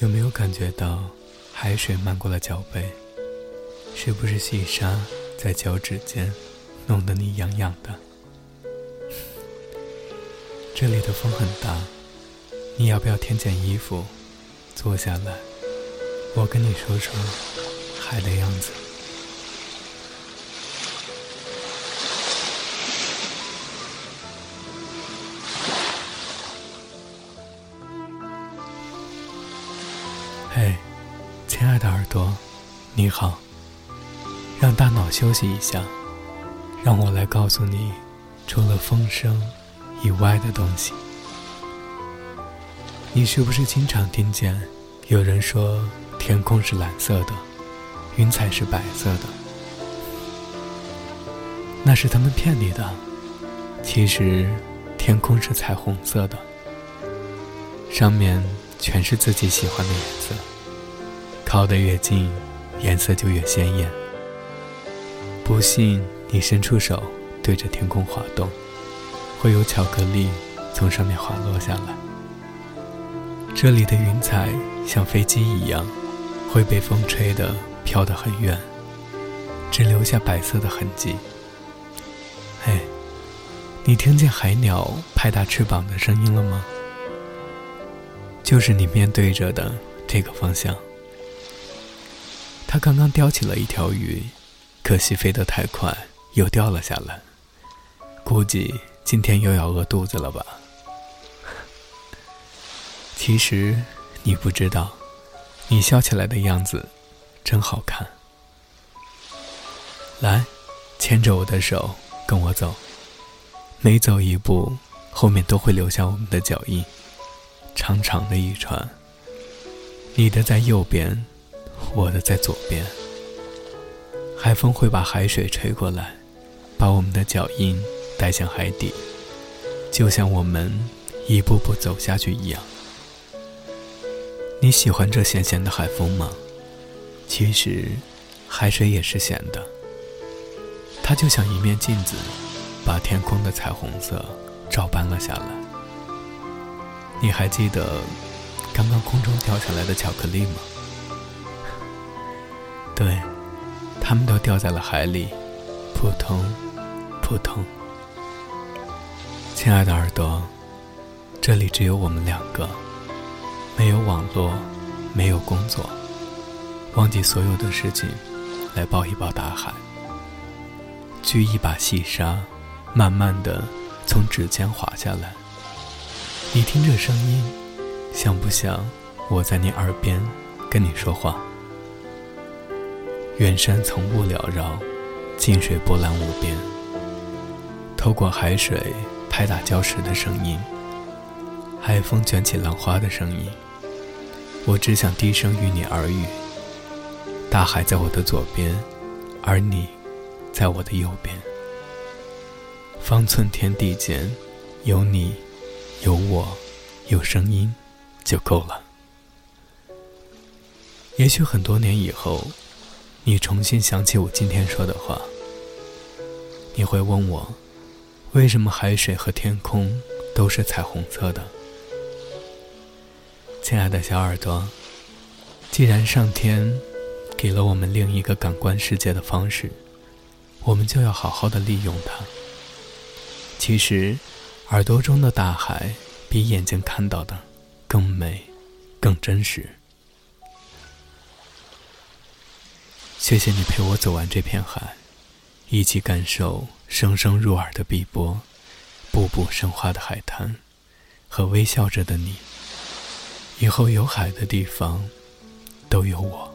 有没有感觉到海水漫过了脚背？是不是细沙在脚趾间弄得你痒痒的？这里的风很大，你要不要添件衣服？坐下来，我跟你说说海的样子。嘿，亲爱的耳朵，你好。让大脑休息一下，让我来告诉你，除了风声以外的东西。你是不是经常听见有人说天空是蓝色的，云彩是白色的？那是他们骗你的。其实，天空是彩虹色的，上面全是自己喜欢的颜色。靠得越近，颜色就越鲜艳。不信，你伸出手，对着天空滑动，会有巧克力从上面滑落下来。这里的云彩像飞机一样，会被风吹得飘得很远，只留下白色的痕迹。嘿，你听见海鸟拍打翅膀的声音了吗？就是你面对着的这个方向。他刚刚叼起了一条鱼。可惜飞得太快，又掉了下来。估计今天又要饿肚子了吧？其实你不知道，你笑起来的样子真好看。来，牵着我的手，跟我走。每走一步，后面都会留下我们的脚印，长长的一串。你的在右边，我的在左边。海风会把海水吹过来，把我们的脚印带向海底，就像我们一步步走下去一样。你喜欢这咸咸的海风吗？其实，海水也是咸的。它就像一面镜子，把天空的彩虹色照搬了下来。你还记得刚刚空中掉下来的巧克力吗？对。他们都掉在了海里，扑通，扑通。亲爱的耳朵，这里只有我们两个，没有网络，没有工作，忘记所有的事情，来抱一抱大海。掬一把细沙，慢慢的从指尖滑下来。你听这声音，像不像我在你耳边跟你说话？远山从雾缭绕，近水波澜无边。透过海水拍打礁石的声音，海风卷起浪花的声音，我只想低声与你耳语。大海在我的左边，而你，在我的右边。方寸天地间，有你，有我，有声音，就够了。也许很多年以后。你重新想起我今天说的话，你会问我，为什么海水和天空都是彩虹色的？亲爱的小耳朵，既然上天给了我们另一个感官世界的方式，我们就要好好的利用它。其实，耳朵中的大海比眼睛看到的更美，更真实。谢谢你陪我走完这片海，一起感受声声入耳的碧波，步步生花的海滩，和微笑着的你。以后有海的地方，都有我。